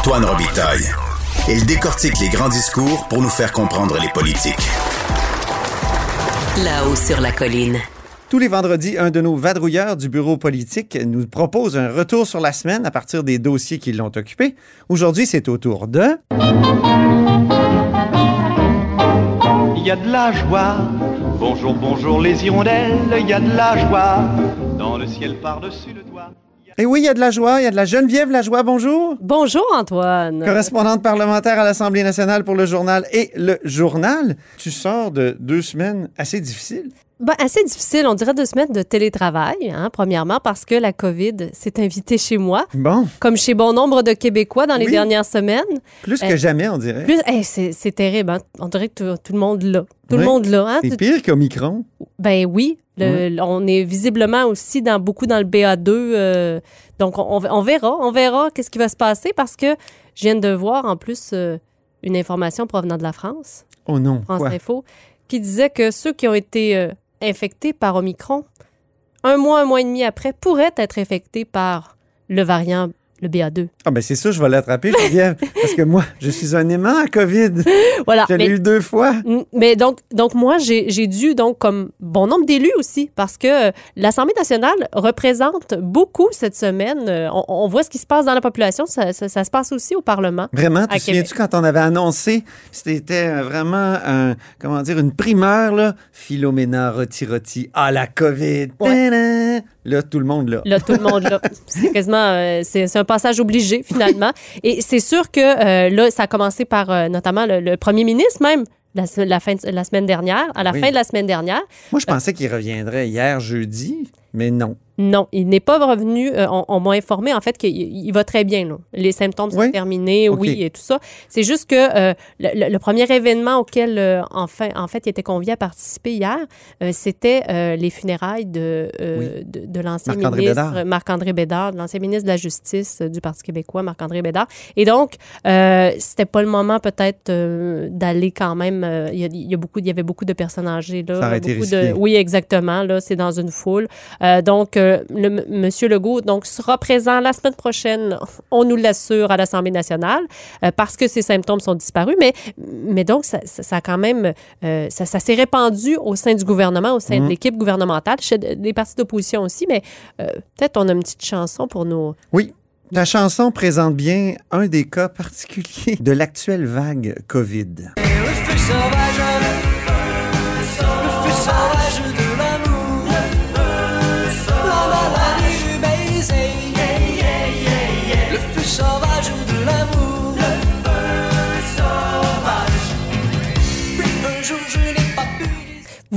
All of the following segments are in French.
Antoine Robitaille. Il décortique les grands discours pour nous faire comprendre les politiques. Là-haut sur la colline. Tous les vendredis, un de nos vadrouilleurs du bureau politique nous propose un retour sur la semaine à partir des dossiers qui l'ont occupé. Aujourd'hui, c'est au tour de... Il y a de la joie. Bonjour, bonjour les hirondelles, il y a de la joie. Dans le ciel par-dessus le toit. Et oui, il y a de la joie, il y a de la Geneviève Lajoie, bonjour. Bonjour Antoine. Correspondante parlementaire à l'Assemblée nationale pour le journal et le journal. Tu sors de deux semaines assez difficiles. Ben, assez difficile, on dirait deux semaines de télétravail, hein, premièrement parce que la COVID s'est invitée chez moi, Bon, comme chez bon nombre de Québécois dans les Oui. dernières semaines. plus que Euh, jamais, on dirait. Plus, hey, c'est terrible, hein. on dirait que tout, tout le monde l'a. Tout Oui. le monde l'a. Hein? C'est pire qu'Omicron. Ben oui, le- on est visiblement aussi dans beaucoup dans le BA2. euh, donc, on, on verra, on verra qu'est-ce qui va se passer parce que je viens de voir en plus euh, une information provenant de la France. Oh non, France? Info, qui disait que ceux qui ont été infectés par Omicron, un mois, un mois et demi après, pourraient être infectés par le variant, le BA2. Ah ben c'est ça, je vais l'attraper, Geneviève, parce que moi, je suis un aimant à COVID. Voilà. Je l'ai eu deux fois. Mm, mais donc, donc moi, j'ai dû, donc, comme bon nombre d'élus aussi, parce que euh, l'Assemblée nationale représente beaucoup cette semaine. Euh, on, on voit ce qui se passe dans la population. Ça, ça- ça se passe aussi au Parlement. Vraiment, À te souviens-tu quand on avait annoncé, c'était euh, vraiment un, comment dire, une primeur, là, Philomena Roti-Roti à la COVID. Là, tout le monde, là. Là, tout le monde, là. C'est quasiment, euh, c'est un passage obligé, finalement. Et c'est sûr que euh, là, ça a commencé par euh, notamment le, le premier ministre même. La, fin de- la semaine dernière, à la Oui. fin de la semaine dernière. Moi, je pensais qu'il reviendrait hier, jeudi, mais non. Non, il n'est pas revenu. euh, on on m'a informé, en fait, qu'il il va très bien. là. Les symptômes sont Oui? terminés, oui, et tout ça. C'est juste que euh, le, premier événement auquel, euh, enfin, en fait, il était convié à participer hier, euh, c'était euh, les funérailles de, euh, de, de l'ancien ministre. Marc-André Bédard, de l'ancien ministre de la Justice euh, du Parti québécois, Marc-André Bédard. Et donc, euh, c'était pas le moment peut-être euh, d'aller quand même. euh, Il y, a, il y a beaucoup, il y avait beaucoup de personnes âgées là, Ça aurait été beaucoup de, oui, exactement. Là, c'est dans une foule. Euh, donc, euh, le, m- Monsieur Legault donc, sera présent la semaine prochaine, on nous l'assure, à l'Assemblée nationale, euh, parce que ses symptômes sont disparus. Mais, mais donc, ça, ça, ça a quand même, euh, ça, ça s'est répandu au sein du gouvernement, au sein de l'équipe gouvernementale, chez des partis d'opposition aussi. Mais euh, peut-être on a une petite chanson pour nos. Oui. Ta chanson présente bien un des cas particuliers de l'actuelle vague COVID.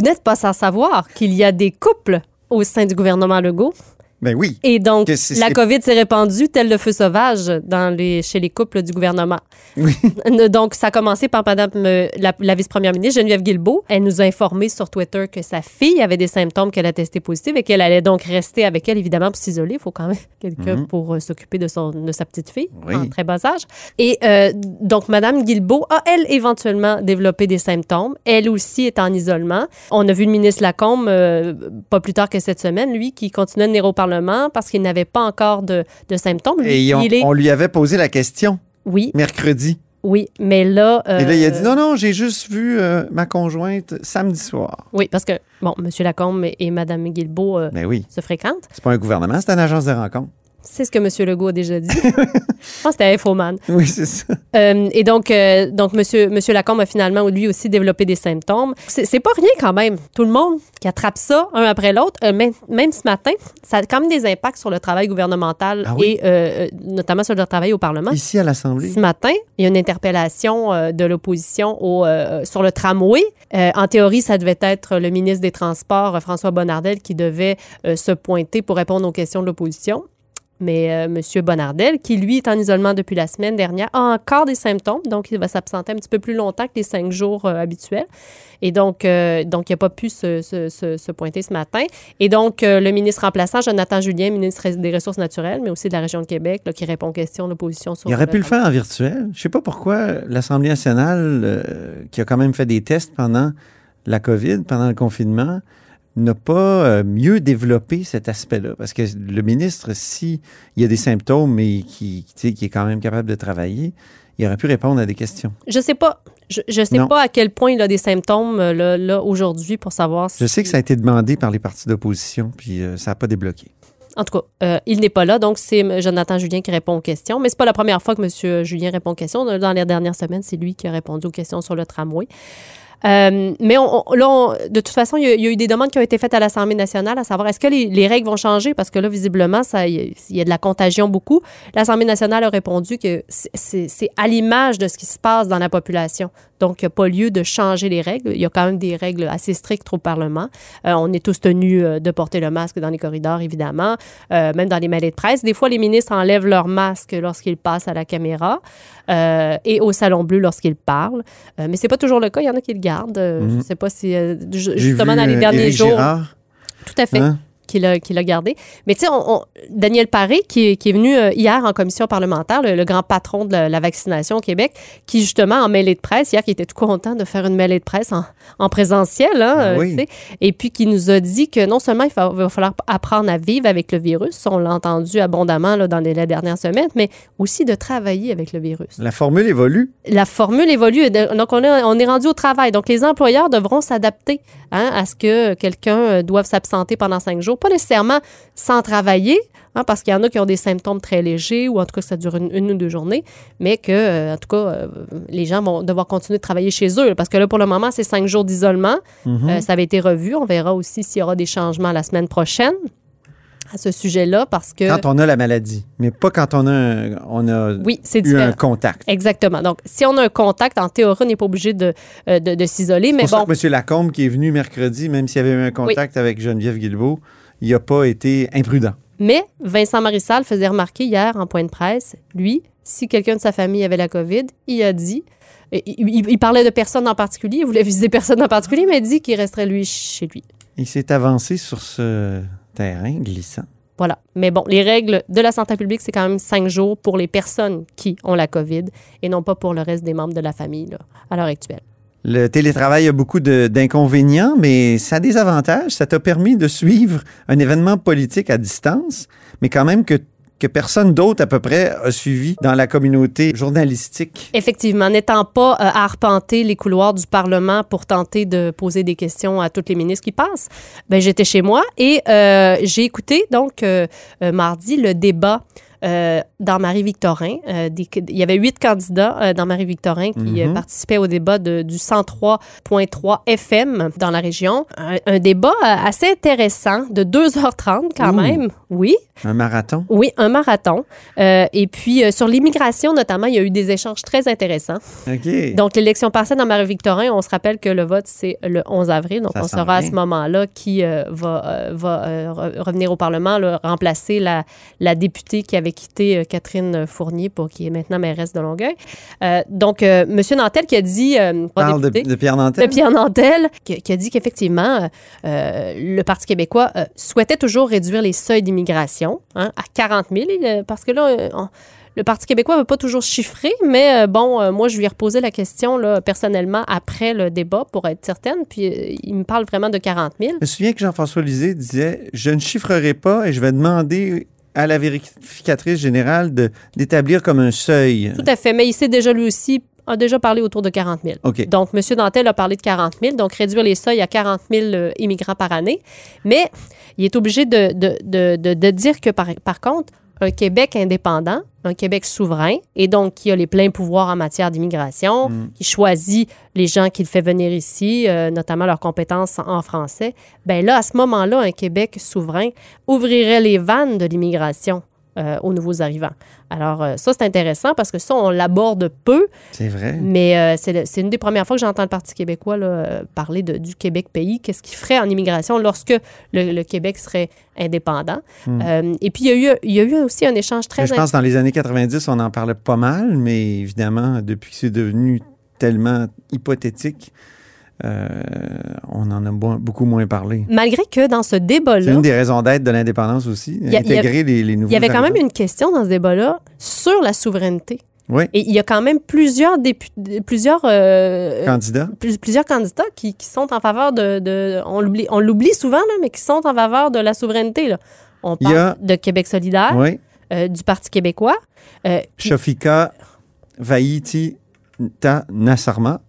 Vous n'êtes pas sans savoir qu'il y a des couples au sein du gouvernement Legault. Ben oui. Et donc, la COVID s'est répandue tel le feu sauvage dans les, chez les couples du gouvernement. Oui. Donc, ça a commencé par Madame euh, la, la vice-première ministre Geneviève Guilbeault. Elle nous a informé sur Twitter que sa fille avait des symptômes qu'elle a testés positifs et qu'elle allait donc rester avec elle, évidemment, pour s'isoler. Il faut quand même quelqu'un pour euh, s'occuper de, son, de sa petite fille Mhm. Oui. en très bas âge. Et euh, donc, Madame Guilbeault a, elle, éventuellement développé des symptômes. Elle aussi est en isolement. On a vu le ministre Lacombe, euh, pas plus tard que cette semaine, lui, qui continuait de venir parce qu'il n'avait pas encore de, de symptômes. Lui, Et on, il est... on lui avait posé la question Oui, mercredi. oui, mais là... Et là, il a dit euh, non, non, j'ai juste vu euh, ma conjointe samedi soir. Oui, parce que, bon, M. Lacombe et, et Mme Guilbeault euh, Ben oui. se fréquentent. C'est pas un gouvernement, c'est une agence de rencontre. C'est ce que M. Legault a déjà dit. Je pense que c'était Infoman. Oui, c'est ça. Euh, et donc, euh, donc Monsieur, Monsieur Lacombe a finalement, lui aussi, développé des symptômes. C'est pas rien quand même. Tout le monde qui attrape ça, un après l'autre, euh, même, même ce matin, ça a quand même des impacts sur le travail gouvernemental Ah oui? et euh, notamment sur le travail au Parlement. Ici à l'Assemblée. Ce matin, il y a une interpellation de l'opposition sur le tramway. En théorie, ça devait être le ministre des Transports, François Bonnardel, qui devait se pointer pour répondre aux questions de l'opposition. Mais euh, M. Bonnardel, qui lui est en isolement depuis la semaine dernière, a encore des symptômes, donc il va s'absenter un petit peu plus longtemps que les cinq jours euh, habituels. Et donc, euh, donc il n'a pas pu se, se- se- se pointer ce matin. Et donc, euh, le ministre remplaçant, Jonathan Julien, ministre des Ressources naturelles, mais aussi de la région de Québec, là, qui répond aux questions de l'opposition sur Il aurait pu le faire en virtuel. Je sais pas pourquoi l'Assemblée nationale, qui a quand même fait des tests pendant la COVID, pendant le confinement, n'a pas euh, mieux développé cet aspect-là. Parce que le ministre, s'il y a des symptômes, mais qui, qui est quand même capable de travailler, il aurait pu répondre à des questions. Je sais pas. Je, je sais Non. pas à quel point il a des symptômes euh, là, là, aujourd'hui pour savoir si. Je sais que ça a été demandé par les partis d'opposition, puis euh, ça n'a pas débloqué. En tout cas, euh, il n'est pas là, donc c'est. Jonathan Julien qui répond aux questions. Mais c'est pas la première fois que M. Julien répond aux questions. Dans les dernières semaines, c'est lui qui a répondu aux questions sur le tramway. Euh, mais on, là, on- de toute façon, il y, a, eu des demandes qui ont été faites à l'Assemblée nationale à savoir est-ce que les, les règles vont changer? Parce que là, visiblement, il y a- de la contagion beaucoup. L'Assemblée nationale a répondu que c'est- à l'image de ce qui se passe dans la population. Donc, il n'y a pas lieu de changer les règles. Il y a quand même des règles assez strictes au Parlement. Euh, on est tous tenus euh, de porter le masque dans les corridors, évidemment, même dans les mêlées de presse. Des fois, les ministres enlèvent leur masque lorsqu'ils passent à la caméra et au Salon Bleu lorsqu'ils parlent. Mais c'est pas toujours le cas. Il y en a qui le gardent. Euh, Je ne sais pas si, euh, justement, dans les euh, derniers Éric jours. Gérard, Tout à fait hein? Qu'il a, qu'il a gardé. Mais tu sais, on- on- Daniel Paré, qui, est- qui est venu euh, hier en commission parlementaire, le, le grand patron de la, la vaccination au Québec, qui justement en mêlée de presse, hier, qui était tout content de faire une mêlée de presse en, en présentiel, hein, euh, Oui. tu sais, et puis qui nous a dit que non seulement il va, va falloir apprendre à vivre avec le virus, on l'a entendu abondamment là, dans les, les dernières semaines, mais aussi de travailler avec le virus La formule évolue. la formule évolue. Donc, on, est- on est rendu au travail. Donc, les employeurs devront s'adapter hein, à ce que quelqu'un euh, doive s'absenter pendant cinq jours. Pas nécessairement sans travailler, hein, parce qu'il y en a qui ont des symptômes très légers ou en tout cas ça dure une, une ou deux journées, mais que, euh, en tout cas, euh, les gens vont devoir continuer de travailler chez eux. Parce que là, pour le moment, c'est cinq jours d'isolement. Euh, ça avait été revu. On verra aussi s'il y aura des changements la semaine prochaine à ce sujet-là, parce que... Quand on a la maladie, mais pas quand on a, un- on a Oui, eu différent. un contact. Exactement. Donc, si on a un contact, en théorie, on n'est pas obligé de, de, de s'isoler. Mais C'est pour bon, ça que M. Lacombe, qui est venu mercredi, même s'il y avait eu un contact avec Geneviève Guilbeault, il n'a pas été imprudent. mais Vincent Marissal faisait remarquer hier en point de presse, lui, si quelqu'un de sa famille avait la COVID, il a dit, il, il- il parlait de personne en particulier, il voulait viser personne en particulier, mais il dit qu'il resterait lui chez lui. Il s'est avancé sur ce terrain glissant. Voilà. Mais bon, les règles de la santé publique, c'est quand même cinq jours pour les personnes qui ont la COVID et non pas pour le reste des membres de la famille là, à l'heure actuelle. Le télétravail a beaucoup d'inconvénients, mais ça a des avantages. Ça t'a permis de suivre un événement politique à distance, mais quand même que, personne d'autre à peu près a suivi dans la communauté journalistique. Effectivement, n'étant pas euh, à arpenter les couloirs du Parlement pour tenter de poser des questions à toutes les ministres qui passent, ben, j'étais chez moi et euh, j'ai écouté donc euh, mardi le débat euh, dans Marie-Victorin. Euh, il y avait huit candidats euh, dans Marie-Victorin qui Mhm. participaient au débat de- du 103.3 FM dans la région. Un, un débat assez intéressant de 2h30 quand Ouh. même. Oui, Un marathon? oui, un marathon. Et puis, sur l'immigration, notamment, il y a eu des échanges très intéressants. OK. Donc, l'élection partielle dans Marie-Victorin, on se rappelle que le vote, c'est le 11 avril. Donc, Ça on saura à ce moment-là qui va, va re- revenir au Parlement, là, remplacer la, la députée qui avait quitté euh, Catherine Fournier, pour qui est maintenant mairesse de Longueuil. Euh, donc, euh, M. Nantel qui a dit... Parle de, député, de Pierre de Nantel. Pierre Nantel, qui, qui a dit qu'effectivement, le Parti québécois souhaitait toujours réduire les seuils d'immigration hein, à 40 000, euh, parce que là, on- le Parti québécois ne veut pas toujours chiffrer, mais bon, euh, moi, je lui ai reposé la question là, personnellement après le débat pour être certaine, puis euh, il me parle vraiment de 40 000. Je me souviens que Jean-François Lisée disait Je ne chiffrerai pas et je vais demander à la vérificatrice générale d'établir comme un seuil. Tout à fait, mais il s'est déjà lui aussi a déjà parlé autour de 40 000. OK. Donc, M. Dantel a parlé de 40 000, donc réduire les seuils à 40 000 euh, immigrants par année. Mais il est obligé de, de, de, de- de dire que, par, par contre, un Québec indépendant, un Québec souverain, et donc qui a les pleins pouvoirs en matière d'immigration, qui choisit les gens qu'il fait venir ici, euh, notamment leurs compétences en, en français, ben là, à ce moment-là, un Québec souverain ouvrirait les vannes de l'immigration euh, aux nouveaux arrivants. Alors, euh, ça, c'est intéressant parce que ça, on l'aborde peu, C'est vrai. mais euh, c'est une des premières fois que j'entends le Parti québécois là, parler de- du Québec pays. Qu'est-ce qu'il ferait en immigration lorsque le, le Québec serait indépendant? Euh, et puis, il y, a eu, il y a eu aussi un échange très... Mais je pense que dans les années 90, on en parlait pas mal, mais évidemment, depuis que c'est devenu tellement hypothétique, euh, on en a beaucoup moins parlé. Malgré que dans ce C'est débat-là, une des raisons d'être de l'indépendance aussi, y a- il y a- intégrer les, les nouveaux il y avait quand même une question dans ce débat-là sur la souveraineté. Oui. Et il y a quand même plusieurs, dépu- plusieurs, euh, Candidat. plus- plusieurs candidats qui, qui sont en faveur de... de- on l'oublie on l'oublie souvent, là, mais qui sont en faveur de la souveraineté. Là. On parle a- de Québec solidaire, Oui. euh, du Parti québécois. euh, Shafika Vaïti Ta Nassarma.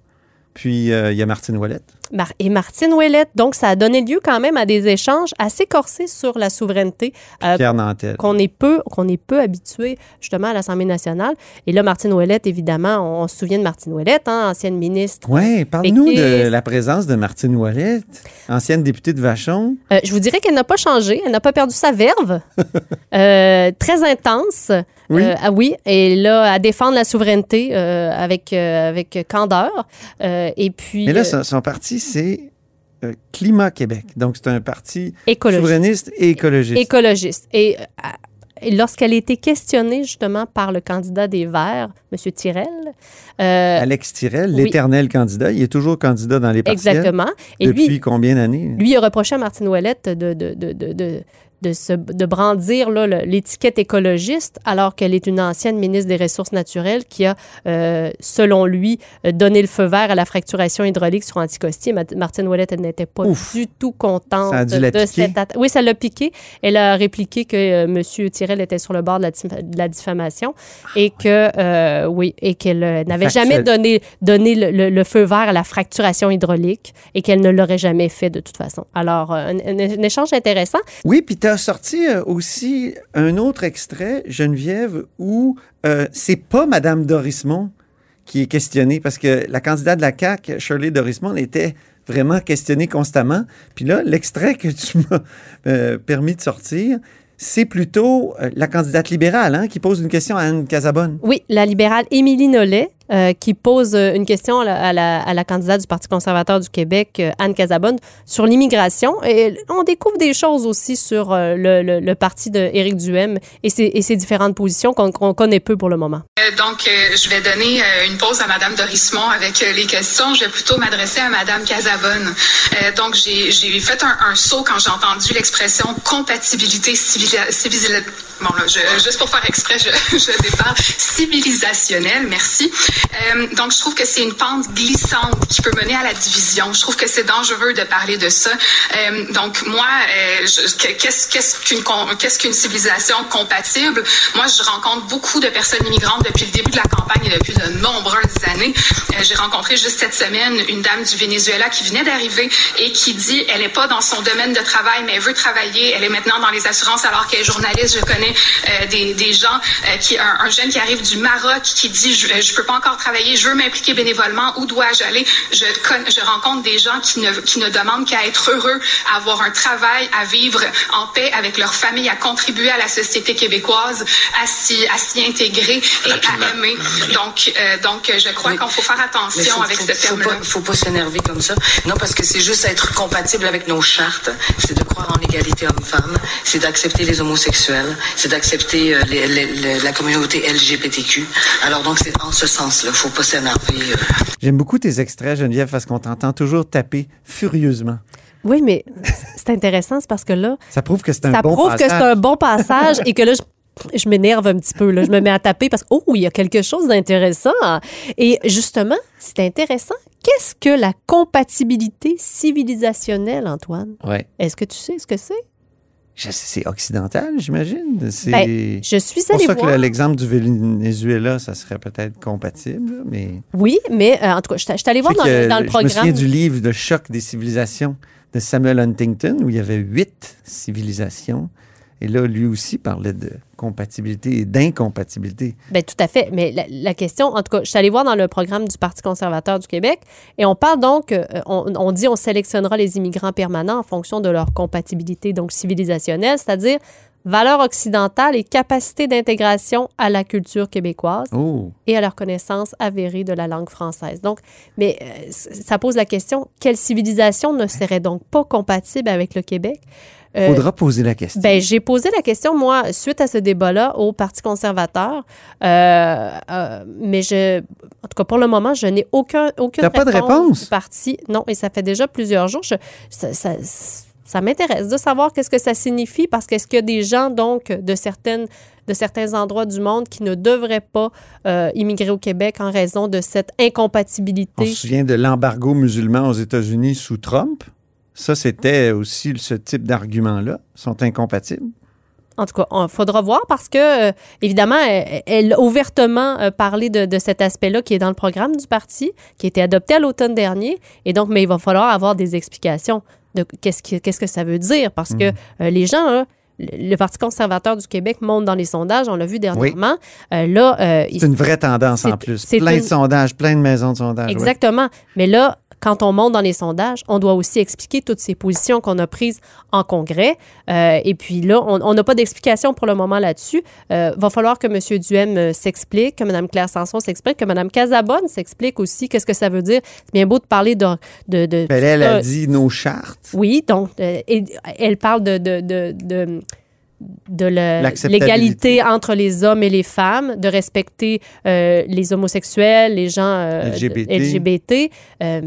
Puis euh, il y a Martine Ouellette. Et Martine Ouellette. Donc, ça a donné lieu quand même à des échanges assez corsés sur la souveraineté euh, qu'on est peu qu'on est peu habitué justement à l'Assemblée nationale. Et là, Martine Ouellette, évidemment, on, on se souvient de Martine Ouellette, hein, ancienne ministre. Oui, parle-nous de la présence de Martine Ouellette, ancienne députée de Vachon. Euh, je vous dirais qu'elle n'a pas changé, elle n'a pas perdu sa verve. Euh, très intense. Oui. Euh, ah oui, et là, à défendre la souveraineté avec, avec candeur. Et puis, Mais là, son, son parti, c'est euh, Climat Québec. Donc, c'est un parti écologiste. souverainiste et écologiste. écologiste. Et, euh, et lorsqu'elle a été questionnée justement par le candidat des Verts, M. Tirel, euh, Alex Tirel, oui. l'éternel candidat. Il est toujours candidat dans les partiels. exactement. Et Depuis lui, combien d'années? lui a reproché à Martine Ouellette de, de, de, de, de, se- de brandir l'étiquette écologiste alors qu'elle est une ancienne ministre des Ressources naturelles qui a, euh, selon lui, euh, donné le feu vert à la fracturation hydraulique sur Anticosti. Ma- Martine Ouellette, elle n'était pas Ouf. du tout contente Ça a dû la de piquer. cette atta- Oui, ça l'a piqué. Elle a répliqué que euh, M. Tirel était sur le bord de la, dif- de la diffamation et que, euh, oui, et qu'elle euh, n'avait jamais donné, donné le, le- le feu vert à la fracturation hydraulique et qu'elle ne l'aurait jamais fait de toute façon. Alors, euh, un, un- un échange intéressant. Oui, puis as sorti euh, aussi un autre extrait, Geneviève, où euh, c'est pas Madame Dorismont qui est questionnée, parce que la candidate de la CAQ, Shirley Dorismont, était vraiment questionnée constamment. Puis là, l'extrait que tu m'as euh, permis de sortir, c'est plutôt la candidate libérale hein, qui pose une question à Anne Casabonne. Oui, la libérale Émilie Nollet euh, qui pose euh, une question à la, candidate du Parti conservateur du Québec, euh, Anne Casabonne, sur l'immigration. Et on découvre des choses aussi sur le, parti de Éric Duhem et ses, et ses différentes positions qu'on connaît peu pour le moment. Donc, je vais donner une pause à Madame Dorismont avec les questions. Je vais plutôt m'adresser à Madame Casabonne. Donc, j'ai fait un, saut quand j'ai entendu l'expression compatibilité civila- civila- Bon, je- juste pour faire exprès, je, je départ. Civilisationnelle, merci. Euh, donc, je trouve que c'est une pente glissante qui peut mener à la division. Je trouve que c'est dangereux de parler de ça. Euh, donc, moi, euh, qu'est-ce qu'une civilisation compatible? Moi, je rencontre beaucoup de personnes immigrantes depuis le début de la campagne et depuis de nombreuses années. Euh, J'ai rencontré juste cette semaine une dame du Venezuela qui venait d'arriver et qui dit elle n'est pas dans son domaine de travail, mais elle veut travailler. Elle est maintenant dans les assurances alors qu'elle est journaliste. Je connais euh, des, des gens, euh, qui un, un jeune qui arrive du Maroc qui dit je, je peux pas encore travailler, je veux m'impliquer bénévolement. Où dois-je aller? Je je rencontre des gens qui ne qui ne demandent qu'à être heureux, à avoir un travail, à vivre en paix avec leur famille, à contribuer à la société québécoise, à s'y à s'y intégrer et à aimer. Donc euh, donc je crois qu'on faut faire attention faut, avec faut- ce faut terme-là. pas, faut pas s'énerver comme ça. Non, parce que c'est juste être compatible avec nos chartes. C'est de croire en l'égalité homme-femme. C'est d'accepter les homosexuels. C'est d'accepter euh, les- les- les- la communauté LGBTQ. Alors donc c'est en ce sens-là. Faut pas s'énerver. euh. J'aime beaucoup tes extraits, Geneviève, parce qu'on t'entend toujours taper furieusement. Oui, mais c'est intéressant, c'est parce que là, Ça prouve que c'est un ça bon prouve que c'est passage. un bon passage et que là, je, je m'énerve un petit peu. Là. Je me mets à taper parce que, oh, il y a quelque chose d'intéressant. Et justement, c'est intéressant. Qu'est-ce que la compatibilité civilisationnelle, Antoine? Ouais. Est-ce que tu sais ce que c'est? C'est occidental, j'imagine. C'est Ben, Je suis pour allée ça que voir. l'exemple du Venezuela, ça serait peut-être compatible, mais... Oui, mais euh, en tout cas, je suis- allée voir dans, que le- dans le Je me souviens programme. du livre Le choc des civilisations de Samuel Huntington, où il y avait huit civilisations. Et là, lui aussi parlait de compatibilité et d'incompatibilité. Ben, tout à fait. Mais la, la question, en tout cas, je suis allée voir dans le programme du Parti conservateur du Québec et on parle donc, euh, on, on dit on sélectionnera les immigrants permanents en fonction de leur compatibilité donc civilisationnelle, c'est-à-dire valeur occidentale et capacité d'intégration à la culture québécoise Oh! et à leur connaissance avérée de la langue française. Donc, mais euh, ça pose la question, quelle civilisation ne serait donc pas compatible avec le Québec? Euh, Faudra poser la question. ben, j'ai posé la question, moi, suite à ce débat-là, au Parti conservateur. Euh, euh, mais je, en tout cas, pour le moment, je n'ai aucun, aucune T'as pas de réponse? du parti. Non, et ça fait déjà plusieurs jours. Je, ça, ça- ça m'intéresse de savoir qu'est-ce que ça signifie parce qu'est-ce qu'il y a des gens, donc, de certaines de certains endroits du monde qui ne devraient pas euh, immigrer au Québec en raison de cette On incompatibilité. se souvient de l'embargo musulman aux États-Unis sous Trump? Ça, c'était aussi ce type d'argument-là. Ils sont incompatibles. En tout cas, il faudra voir parce que, euh, évidemment, elle, elle a ouvertement euh, parlé de, de cet aspect-là qui est dans le programme du parti, qui a été adopté à l'automne dernier. Et donc, mais il va falloir avoir des explications de qu'est-ce que, qu'est-ce que ça veut dire parce que euh, les gens, là, le Parti conservateur du Québec monte dans les sondages, on l'a vu dernièrement. Euh, là, euh, C'est une vraie tendance en plus. Plein une- de sondages, plein de maisons de sondages. ouais. Exactement. Mais là, quand on monte dans les sondages, on doit aussi expliquer toutes ces positions qu'on a prises en congrès. Euh, et puis là, on n'a pas d'explication pour le moment là-dessus. Euh, va falloir que M. Duhem euh, s'explique, que Mme Claire Sanson s'explique, que Mme Casabonne s'explique aussi. Qu'est-ce que ça veut dire? C'est bien beau de parler de... de, de Ben, elle a euh, dit nos chartes. oui, donc euh, et- elle parle de, de, de, de, l'égalité entre les hommes et les femmes, de respecter euh, les homosexuels, les gens euh, LGBT. Euh,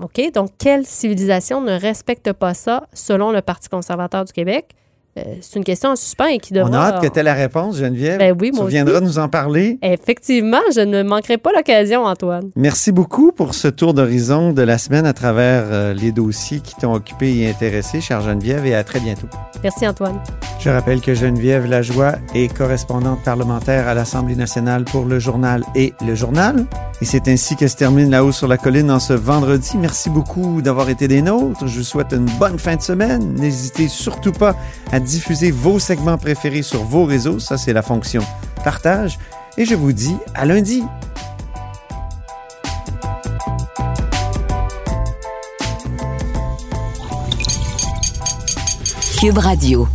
OK, donc quelle civilisation ne respecte pas ça selon le Parti conservateur du Québec? Euh, c'est une question en suspens et qui devra... On a hâte que tu aies la réponse, Geneviève. Ben oui, moi tu viendras aussi. nous en parler. Effectivement, je ne manquerai pas l'occasion, Antoine. Merci beaucoup pour ce tour d'horizon de la semaine à travers euh, les dossiers qui t'ont occupé et intéressé, chère Geneviève, et à très bientôt. Merci, Antoine. Je rappelle que Geneviève Lajoie est correspondante parlementaire à l'Assemblée nationale pour le journal et le journal. Et c'est ainsi que se termine La Haut sur la colline en ce vendredi. Merci beaucoup d'avoir été des nôtres. Je vous souhaite une bonne fin de semaine. N'hésitez surtout pas à diffuser vos segments préférés sur vos réseaux. Ça, c'est la fonction partage. Et je vous dis à lundi. Cube Radio.